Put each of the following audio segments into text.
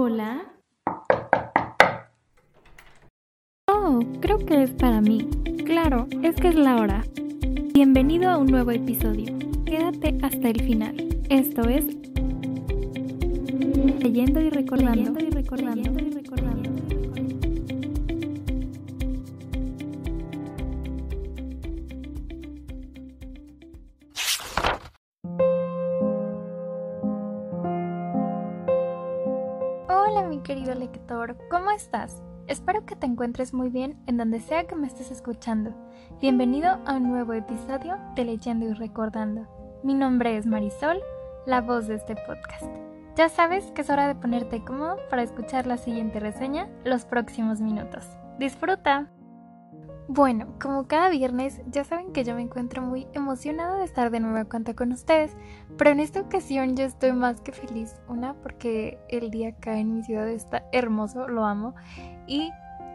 Hola. Oh, creo que es para mí. Claro, es que es la hora. Bienvenido a un nuevo episodio. Quédate hasta el final. Esto es Leyendo y recordando. Leyendo y recordando. Leyendo y recordando. Lector, ¿cómo estás? Espero que te encuentres muy bien en donde sea que me estés escuchando. Bienvenido a un nuevo episodio de Leyendo y Recordando. Mi nombre es Marisol, la voz de este podcast. Ya sabes que es hora de ponerte cómodo para escuchar la siguiente reseña los próximos minutos. ¡Disfruta! Bueno, como cada viernes, ya saben que yo me encuentro muy emocionada de estar de nuevo a cuenta con ustedes, pero en esta ocasión yo estoy más que feliz. Una, porque el día acá en mi ciudad está hermoso, lo amo, y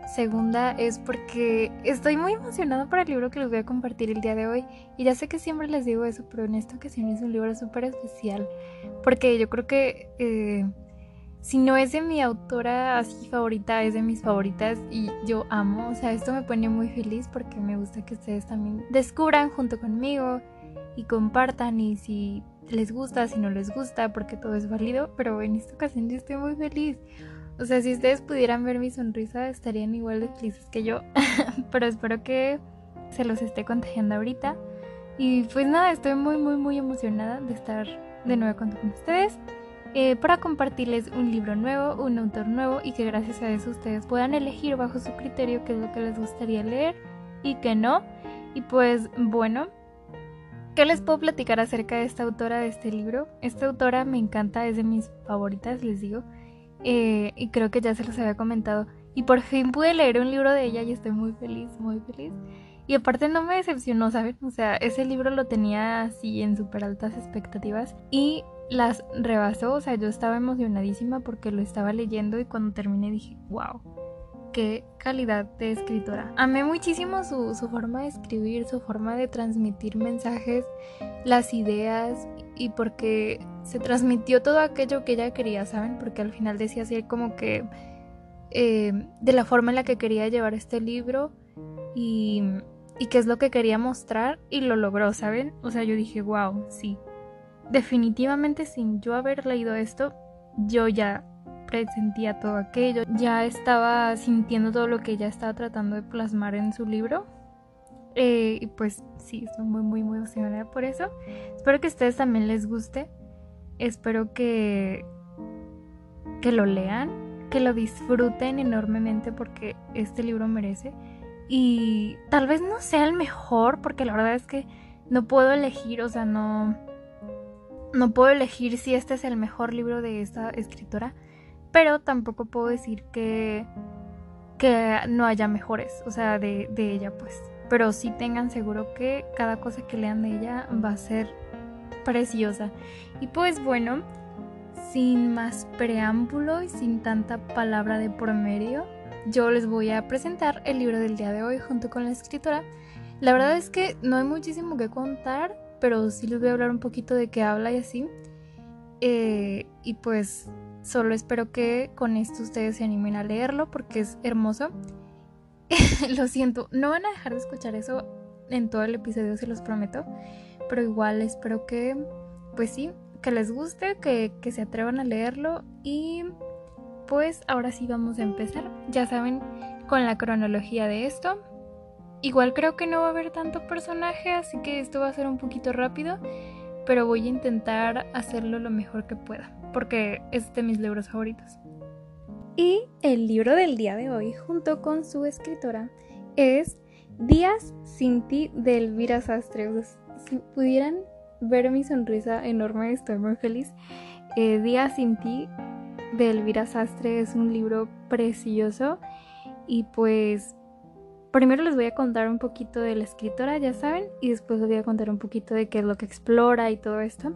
Segunda es porque estoy muy emocionada por el libro que les voy a compartir el día de hoy. Y ya sé que siempre les digo eso, pero en esta ocasión es un libro súper especial. Porque yo creo que eh, si no es de mi autora así favorita, es de mis favoritas y yo amo. O sea, esto me pone muy feliz porque me gusta que ustedes también descubran junto conmigo y compartan. Y si les gusta, si no les gusta, porque todo es válido. Pero en esta ocasión yo estoy muy feliz. O sea, si ustedes pudieran ver mi sonrisa, estarían igual de felices que yo. Pero espero que se los esté contagiando ahorita. Y pues nada, estoy muy, muy, muy emocionada de estar de nuevo con ustedes. Eh, para compartirles un libro nuevo, un autor nuevo y que gracias a eso ustedes puedan elegir bajo su criterio qué es lo que les gustaría leer y qué no. Y pues bueno, ¿qué les puedo platicar acerca de esta autora de este libro? Esta autora me encanta, es de mis favoritas, les digo. Eh, y creo que ya se los había comentado. Y por fin pude leer un libro de ella y estoy muy feliz, muy feliz. Y aparte no me decepcionó, ¿saben? O sea, ese libro lo tenía así en súper altas expectativas y las rebasó. O sea, yo estaba emocionadísima porque lo estaba leyendo y cuando terminé dije, wow, qué calidad de escritora. Amé muchísimo su, su forma de escribir, su forma de transmitir mensajes, las ideas y porque se transmitió todo aquello que ella quería, ¿saben? Porque al final decía así como que eh, de la forma en la que quería llevar este libro y, y qué es lo que quería mostrar y lo logró, ¿saben? O sea, yo dije, wow, sí. Definitivamente sin yo haber leído esto, yo ya presentía todo aquello, ya estaba sintiendo todo lo que ella estaba tratando de plasmar en su libro eh, y pues sí, estoy muy, muy, muy emocionada por eso. Espero que a ustedes también les guste. Espero que, que lo lean, que lo disfruten enormemente porque este libro merece. Y tal vez no sea el mejor porque la verdad es que no puedo elegir, o sea, no, no puedo elegir si este es el mejor libro de esta escritora. Pero tampoco puedo decir que, que no haya mejores, o sea, de, de ella pues pero sí tengan seguro que cada cosa que lean de ella va a ser preciosa. Y pues bueno, sin más preámbulo y sin tanta palabra de por medio, yo les voy a presentar el libro del día de hoy junto con la escritora. La verdad es que no hay muchísimo que contar, pero sí les voy a hablar un poquito de qué habla y así. Eh, y pues solo espero que con esto ustedes se animen a leerlo porque es hermoso. lo siento, no van a dejar de escuchar eso en todo el episodio, se los prometo. Pero igual espero que, pues sí, que les guste, que, que se atrevan a leerlo. Y pues ahora sí vamos a empezar. Ya saben, con la cronología de esto. Igual creo que no va a haber tanto personaje, así que esto va a ser un poquito rápido. Pero voy a intentar hacerlo lo mejor que pueda, porque es de mis libros favoritos. Y el libro del día de hoy, junto con su escritora, es Días sin ti de Elvira Sastre. si pudieran ver mi sonrisa enorme, estoy muy feliz. Eh, Días sin ti de Elvira Sastre es un libro precioso y pues primero les voy a contar un poquito de la escritora, ya saben, y después les voy a contar un poquito de qué es lo que explora y todo esto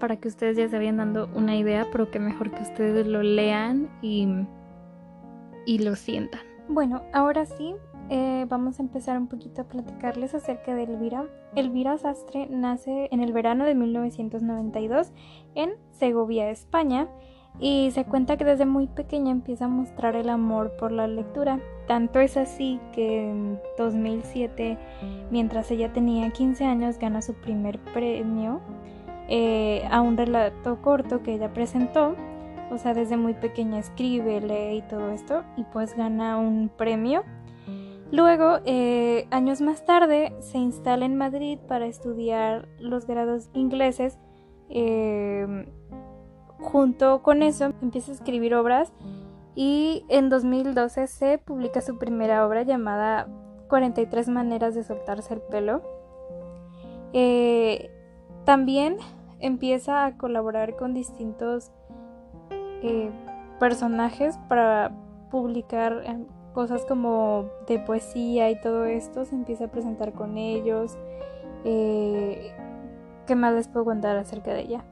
para que ustedes ya se vayan dando una idea, pero que mejor que ustedes lo lean y, y lo sientan. Bueno, ahora sí, eh, vamos a empezar un poquito a platicarles acerca de Elvira. Elvira Sastre nace en el verano de 1992 en Segovia, España. Y se cuenta que desde muy pequeña empieza a mostrar el amor por la lectura. Tanto es así que en 2007, mientras ella tenía 15 años, gana su primer premio eh, a un relato corto que ella presentó. O sea, desde muy pequeña escribe, lee y todo esto, y pues gana un premio. Luego, eh, años más tarde, se instala en Madrid para estudiar los grados ingleses. Eh, Junto con eso empieza a escribir obras y en 2012 se publica su primera obra llamada 43 maneras de soltarse el pelo. Eh, también empieza a colaborar con distintos eh, personajes para publicar eh, cosas como de poesía y todo esto. Se empieza a presentar con ellos. ¿Qué más les puedo contar acerca de ella?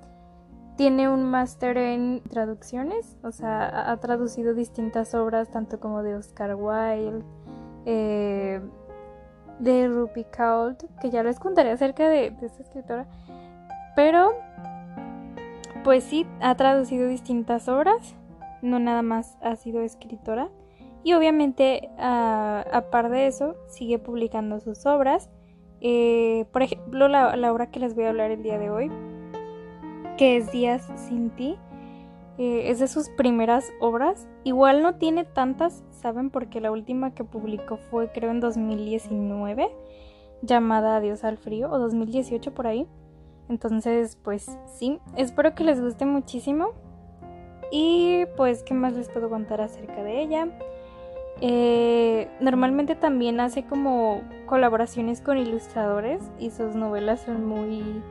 Tiene un máster en traducciones, o sea, ha traducido distintas obras, tanto como de Oscar Wilde, eh, de Rupi Kault, que ya les contaré acerca de, esta escritora. Pero, pues sí, ha traducido distintas obras, no nada más ha sido escritora. Y obviamente, a, par de eso, sigue publicando sus obras. Eh, por ejemplo, la, la obra que les voy a hablar el día de hoy que es Días sin ti. Eh, es de sus primeras obras. Igual no tiene tantas, ¿saben? Porque la última que publicó fue creo en 2019, llamada Adiós al frío, o 2018 por ahí. Entonces, pues sí, espero que les guste muchísimo. Y pues, ¿qué más les puedo contar acerca de ella? Eh, normalmente también hace como colaboraciones con ilustradores y sus novelas son muy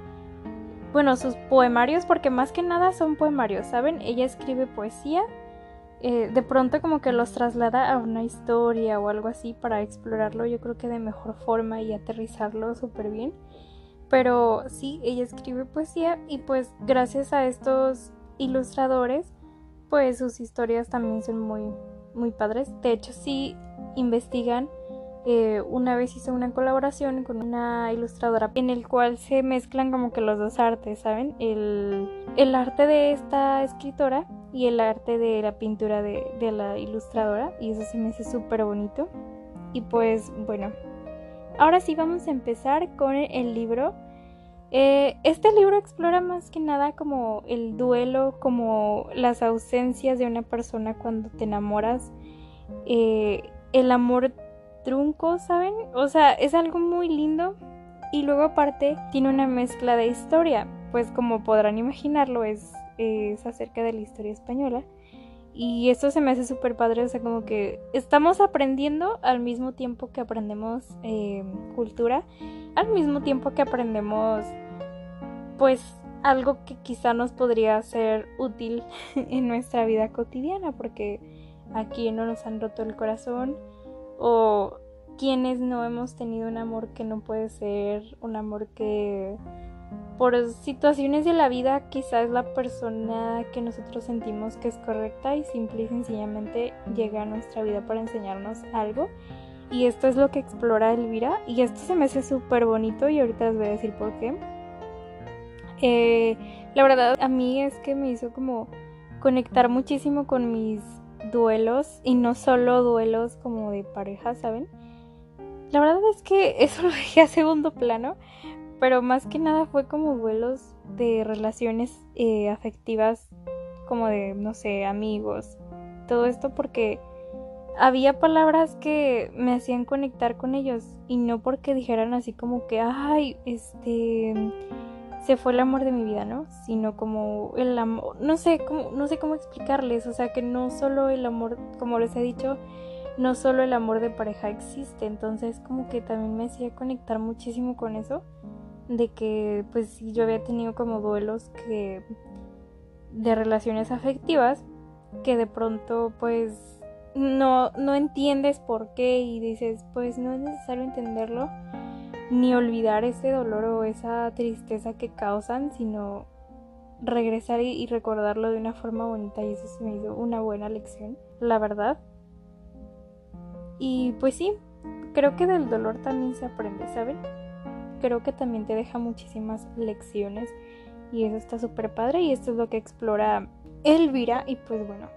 bueno, sus poemarios, porque más que nada son poemarios, ¿saben? Ella escribe poesía, eh, de pronto como que los traslada a una historia o algo así para explorarlo, yo creo que de mejor forma y aterrizarlo súper bien. Pero sí, ella escribe poesía y pues gracias a estos ilustradores, pues sus historias también son muy, muy padres. De hecho, sí investigan eh, una vez hice una colaboración con una ilustradora en el cual se mezclan como que los dos artes, ¿saben? El, arte de esta escritora y el arte de la pintura de, la ilustradora y eso se me hace súper bonito. Y pues bueno, ahora sí vamos a empezar con el libro. Eh, este libro explora más que nada como el duelo, como las ausencias de una persona cuando te enamoras, eh, el amor trunco, ¿saben? O sea, es algo muy lindo. Y luego aparte tiene una mezcla de historia, pues como podrán imaginarlo es, es acerca de la historia española. Y esto se me hace súper padre, o sea, como que estamos aprendiendo al mismo tiempo que aprendemos eh, cultura, al mismo tiempo que aprendemos, pues, algo que quizá nos podría ser útil en nuestra vida cotidiana, porque aquí no nos han roto el corazón, o quienes no hemos tenido un amor que no puede ser un amor que por situaciones de la vida quizás la persona que nosotros sentimos que es correcta y simple y sencillamente llega a nuestra vida para enseñarnos algo. Y esto es lo que explora Elvira y esto se me hace súper bonito y ahorita les voy a decir por qué. Eh, la verdad a mí es que me hizo como conectar muchísimo con mis duelos y no solo duelos como de pareja, ¿saben? La verdad es que eso lo dejé a segundo plano, pero más que nada fue como duelos de relaciones eh, afectivas, como de, no sé, amigos, todo esto porque había palabras que me hacían conectar con ellos y no porque dijeran así como que, ay, este, se fue el amor de mi vida, ¿no? Sino como el amor, no sé cómo, no sé cómo explicarles, o sea, que no solo el amor, como les he dicho, no solo el amor de pareja existe, entonces como que también me hacía conectar muchísimo con eso, de que pues yo había tenido como duelos que de relaciones afectivas que de pronto pues no, no entiendes por qué y dices pues no es necesario entenderlo ni olvidar ese dolor o esa tristeza que causan, sino regresar y, recordarlo de una forma bonita y eso se me hizo una buena lección, la verdad. Y pues sí, creo que del dolor también se aprende, ¿saben? Creo que también te deja muchísimas lecciones y eso está súper padre y esto es lo que explora Elvira y pues bueno.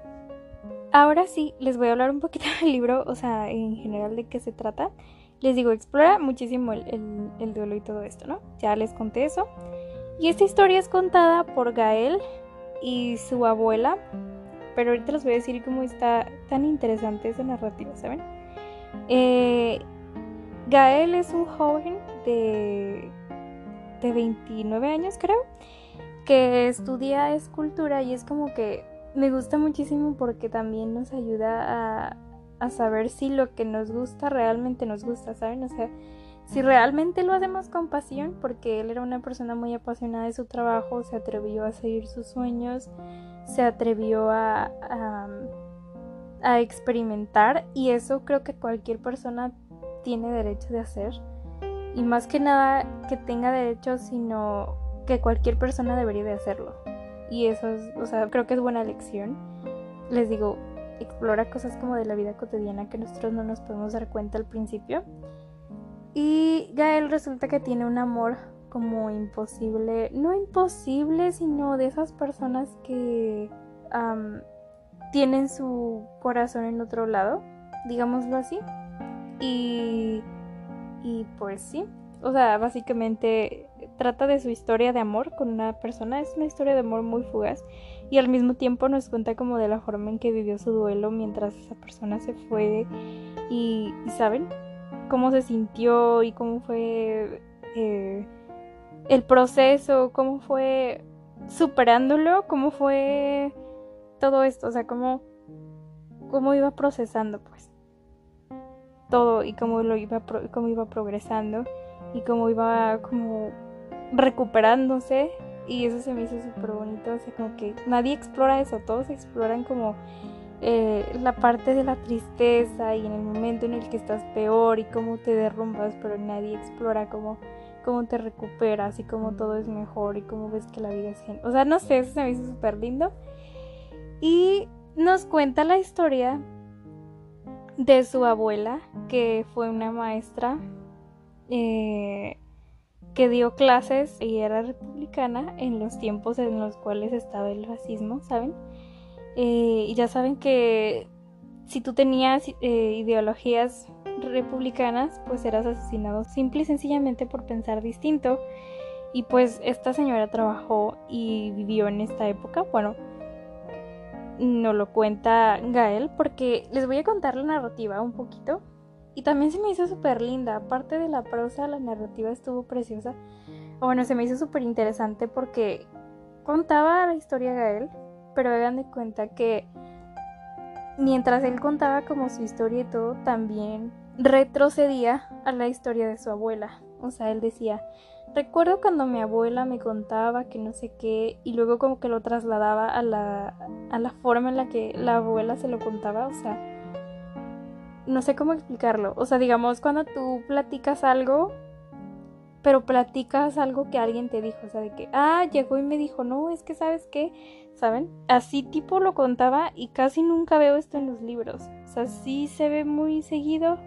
Ahora sí, les voy a hablar un poquito del libro, o sea, en general de qué se trata. Les digo, explora muchísimo el, el duelo y todo esto, ¿no? Ya les conté eso. Y esta historia es contada por Gael y su abuela, pero ahorita les voy a decir cómo está tan interesante esa narrativa, ¿saben? Eh, Gael es un joven de, de 29 años, creo, que estudia escultura y es como que me gusta muchísimo porque también nos ayuda a, a saber si lo que nos gusta realmente nos gusta, ¿saben? O sea, si realmente lo hacemos con pasión, porque él era una persona muy apasionada de su trabajo, se atrevió a seguir sus sueños, se atrevió a, a, experimentar y eso creo que cualquier persona tiene derecho de hacer. Y más que nada que tenga derecho, sino que cualquier persona debería de hacerlo. Y eso es, o sea, creo que es buena lección. Les digo, explora cosas como de la vida cotidiana que nosotros no nos podemos dar cuenta al principio. Y Gael resulta que tiene un amor como imposible, no imposible, sino de esas personas que tienen su corazón en otro lado, digámoslo así. Y, y pues sí, o sea, básicamente trata de su historia de amor con una persona, es una historia de amor muy fugaz y al mismo tiempo nos cuenta como de la forma en que vivió su duelo mientras esa persona se fue y, y saben, cómo se sintió y cómo fue eh, el proceso, cómo fue superándolo, cómo fue todo esto, o sea, cómo, cómo iba procesando pues todo y cómo lo iba cómo iba progresando y cómo iba como recuperándose y eso se me hizo súper bonito, o sea, como que nadie explora eso, todos exploran como eh, la parte de la tristeza y en el momento en el que estás peor y cómo te derrumbas, pero nadie explora cómo, cómo te recuperas y cómo todo es mejor y cómo ves que la vida es genial. O sea, no sé, eso se me hizo súper lindo. Y nos cuenta la historia de su abuela, que fue una maestra eh, que dio clases y era republicana en los tiempos en los cuales estaba el racismo, ¿saben? Eh, y ya saben que si tú tenías eh, ideologías republicanas, pues eras asesinado simple y sencillamente por pensar distinto. Y pues esta señora trabajó y vivió en esta época. Bueno, no lo cuenta Gael porque les voy a contar la narrativa un poquito. Y también se me hizo súper linda. Aparte de la prosa, la narrativa estuvo preciosa. Bueno, se me hizo súper interesante porque contaba la historia Gael pero hagan de cuenta que mientras él contaba como su historia y todo, también retrocedía a la historia de su abuela. O sea, él decía, recuerdo cuando mi abuela me contaba que no sé qué, y luego como que lo trasladaba a la, a la forma en la que la abuela se lo contaba, o sea, no sé cómo explicarlo. O sea, digamos, cuando tú platicas algo, pero platicas algo que alguien te dijo, o sea, de que, ah, llegó y me dijo, no, es que sabes qué, ¿saben? Así tipo lo contaba y casi nunca veo esto en los libros. O sea, sí se ve muy seguido,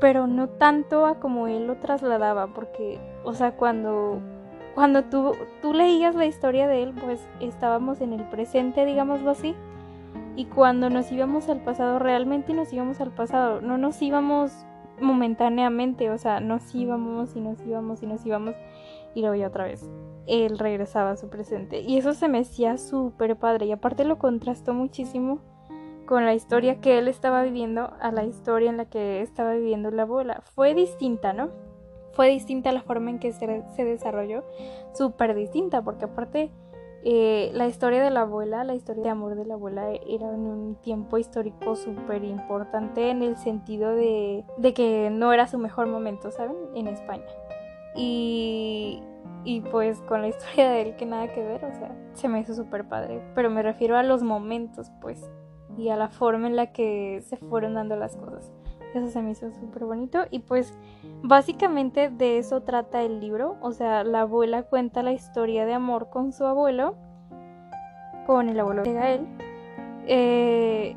pero no tanto a como él lo trasladaba, porque, o sea, cuando, cuando tú, tú leías la historia de él, pues estábamos en el presente, digámoslo así. Y cuando nos íbamos al pasado, realmente nos íbamos al pasado, no nos íbamos momentáneamente, o sea, nos íbamos y nos íbamos y nos íbamos y luego ya otra vez él regresaba a su presente. Y eso se me hacía súper padre. Y aparte lo contrastó muchísimo con la historia que él estaba viviendo a la historia en la que estaba viviendo la abuela. Fue distinta, ¿no? Fue distinta la forma en que se, se desarrolló. Súper distinta, porque aparte eh, la historia de la abuela, la historia de amor de la abuela era en un tiempo histórico súper importante en el sentido de, de que no era su mejor momento, ¿saben? En España. Y y pues con la historia de él que nada que ver, o sea, se me hizo súper padre. Pero me refiero a los momentos, pues, y a la forma en la que se fueron dando las cosas. Eso se me hizo súper bonito. Y pues básicamente de eso trata el libro. O sea, la abuela cuenta la historia de amor con su abuelo, con el abuelo de Gael. Eh,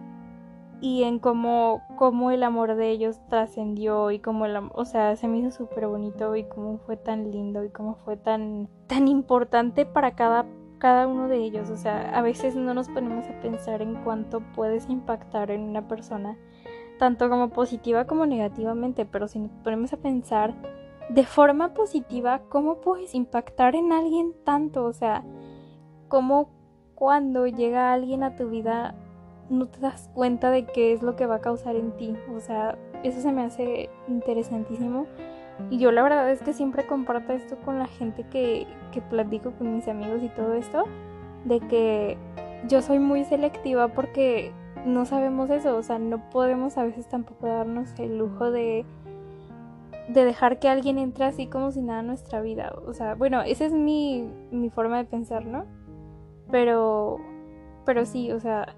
y en cómo, cómo el amor de ellos trascendió y cómo el o sea, se me hizo súper bonito y cómo fue tan lindo y cómo fue tan, tan importante para cada, cada uno de ellos. O sea, a veces no nos ponemos a pensar en cuánto puedes impactar en una persona, tanto como positiva como negativamente, pero si nos ponemos a pensar de forma positiva, ¿cómo puedes impactar en alguien tanto? O sea, ¿cómo cuando llega alguien a tu vida no te das cuenta de qué es lo que va a causar en ti? O sea, eso se me hace interesantísimo. Y yo la verdad es que siempre comparto esto con la gente que, que platico con mis amigos y todo esto, de que yo soy muy selectiva porque no sabemos eso, o sea, no podemos a veces tampoco darnos el lujo de de dejar que alguien entre así como si nada en nuestra vida. O sea, bueno, esa es mi, mi forma de pensar, ¿no? Pero, pero sí, o sea,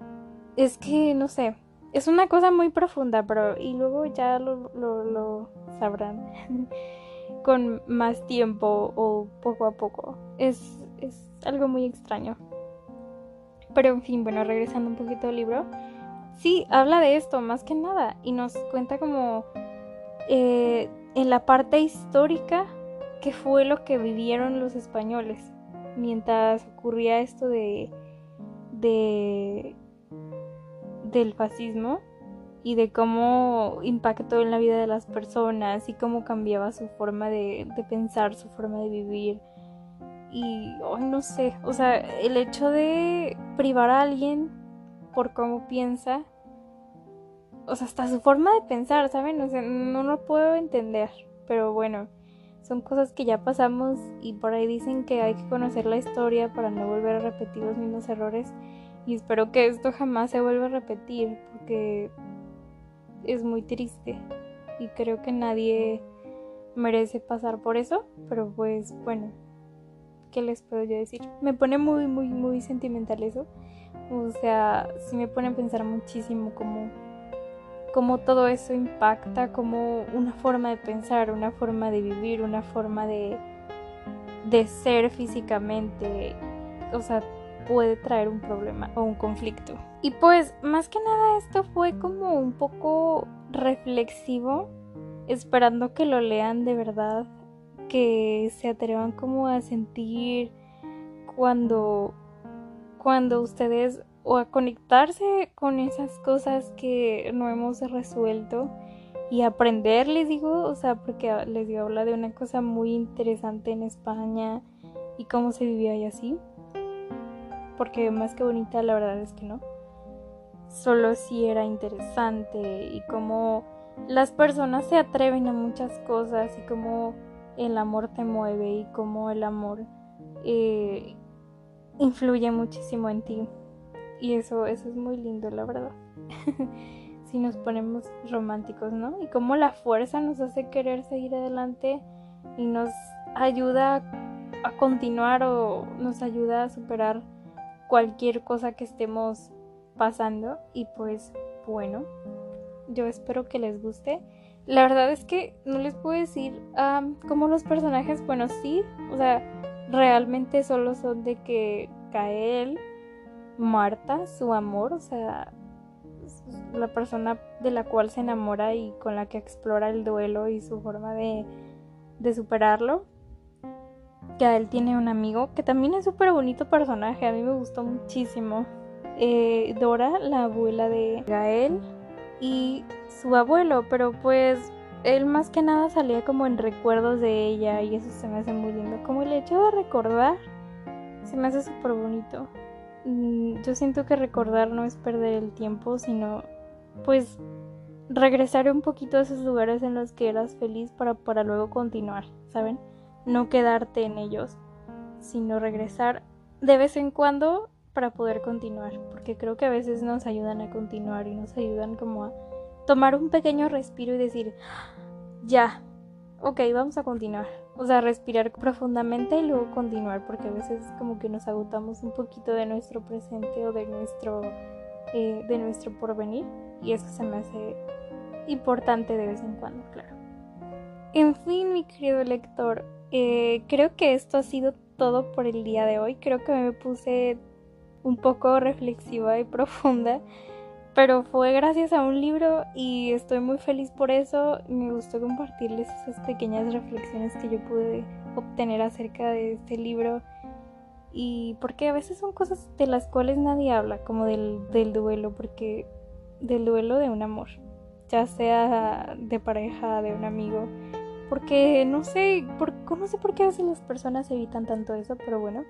es que, no sé, es una cosa muy profunda, pero y luego ya lo, lo, lo sabrán con más tiempo o poco a poco. Es, es algo muy extraño. Pero en fin, bueno, regresando un poquito al libro, sí, habla de esto más que nada y nos cuenta como eh, en la parte histórica qué fue lo que vivieron los españoles mientras ocurría esto de, de del fascismo y de cómo impactó en la vida de las personas y cómo cambiaba su forma de, de pensar, su forma de vivir. Y oh, no sé, o sea, el hecho de privar a alguien por cómo piensa o sea, hasta su forma de pensar, ¿saben? O sea, no lo puedo entender, pero bueno, son cosas que ya pasamos y por ahí dicen que hay que conocer la historia para no volver a repetir los mismos errores y espero que esto jamás se vuelva a repetir porque es muy triste y creo que nadie merece pasar por eso, pero pues bueno, ¿qué les puedo yo decir? Me pone muy, muy, muy sentimental eso. O sea, sí me pone a pensar muchísimo como cómo todo eso impacta como una forma de pensar, una forma de vivir, una forma de, de ser físicamente. O sea, puede traer un problema o un conflicto. Y pues, más que nada, esto fue como un poco reflexivo, esperando que lo lean de verdad, que se atrevan como a sentir cuando cuando ustedes o a conectarse con esas cosas que no hemos resuelto y aprender, les digo, o sea, porque les digo, habla de una cosa muy interesante en España y cómo se vivía ahí así. Porque más que bonita, la verdad es que no. Solo sí era interesante y cómo las personas se atreven a muchas cosas y cómo el amor te mueve y cómo el amor eh, influye muchísimo en ti. Y eso, eso es muy lindo, la verdad. si nos ponemos románticos, ¿no? Y cómo la fuerza nos hace querer seguir adelante y nos ayuda a continuar o nos ayuda a superar cualquier cosa que estemos pasando. Y pues bueno, yo espero que les guste. La verdad es que no les puedo decir cómo los personajes, bueno, sí, o sea, realmente solo son de que Kael Marta, su amor, o sea, la persona de la cual se enamora y con la que explora el duelo y su forma de, de superarlo. Él tiene un amigo que también es súper bonito personaje, a mí me gustó muchísimo. Eh, Dora, la abuela de Gael, y su abuelo, pero pues él más que nada salía como en recuerdos de ella y eso se me hace muy lindo. Como el hecho de recordar, se me hace súper bonito. Mm, yo siento que recordar no es perder el tiempo, sino pues regresar un poquito a esos lugares en los que eras feliz para, para luego continuar, ¿saben? No quedarte en ellos, sino regresar de vez en cuando para poder continuar, porque creo que a veces nos ayudan a continuar y nos ayudan como a tomar un pequeño respiro y decir, ya, ok, vamos a continuar. O sea, respirar profundamente y luego continuar, porque a veces como que nos agotamos un poquito de nuestro presente o de nuestro, eh, de nuestro porvenir. Y eso se me hace importante de vez en cuando, claro. En fin, mi querido lector, eh, creo que esto ha sido todo por el día de hoy. Creo que me puse un poco reflexiva y profunda pero fue gracias a un libro y estoy muy feliz por eso. Me gustó compartirles esas pequeñas reflexiones que yo pude obtener acerca de este libro. Y porque a veces son cosas de las cuales nadie habla, como del, del duelo, porque del duelo de un amor, ya sea de pareja, de un amigo, porque no sé, por, no sé por qué a veces las personas evitan tanto eso, pero bueno,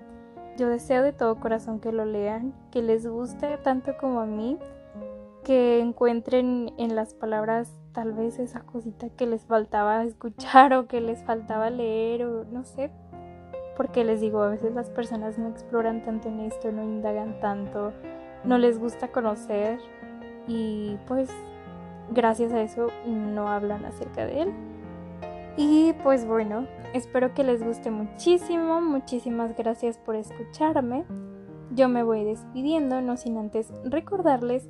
yo deseo de todo corazón que lo lean, que les guste tanto como a mí, que encuentren en las palabras tal vez esa cosita que les faltaba escuchar o que les faltaba leer o no sé, porque les digo, a veces las personas no exploran tanto en esto, no indagan tanto, no les gusta conocer y pues gracias a eso no hablan acerca de él. Y pues bueno, espero que les guste muchísimo, muchísimas gracias por escucharme. Yo me voy despidiendo, no sin antes recordarles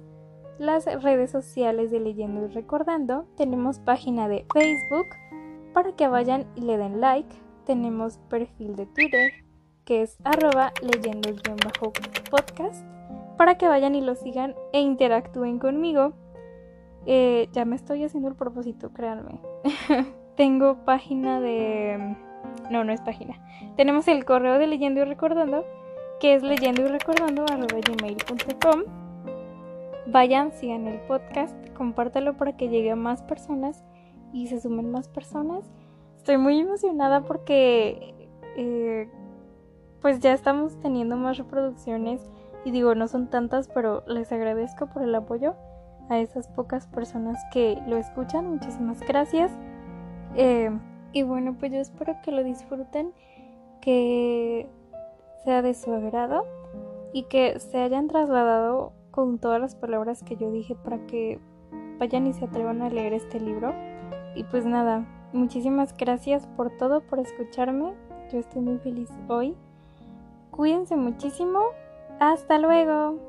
las redes sociales de Leyendo y Recordando. Tenemos página de Facebook para que vayan y le den like tenemos perfil de Twitter que es arroba leyendo-podcast para que vayan y lo sigan e interactúen conmigo. Eh, ya me estoy haciendo el propósito, créanme. Tengo página de... No, no es página. Tenemos el correo de leyendo y recordando, que es leyendo y recordando. Vayan, sigan el podcast, compártalo para que llegue a más personas y se sumen más personas estoy muy emocionada porque eh, pues ya estamos teniendo más reproducciones y digo, no son tantas, pero les agradezco por el apoyo a esas pocas personas que lo escuchan. Muchísimas gracias. Eh, y bueno, pues yo espero que lo disfruten, que sea de su agrado y que se hayan trasladado con todas las palabras que yo dije para que vayan y se atrevan a leer este libro. Y pues nada, Muchísimas gracias por todo, por escucharme. Yo estoy muy feliz hoy. Cuídense muchísimo. Hasta luego.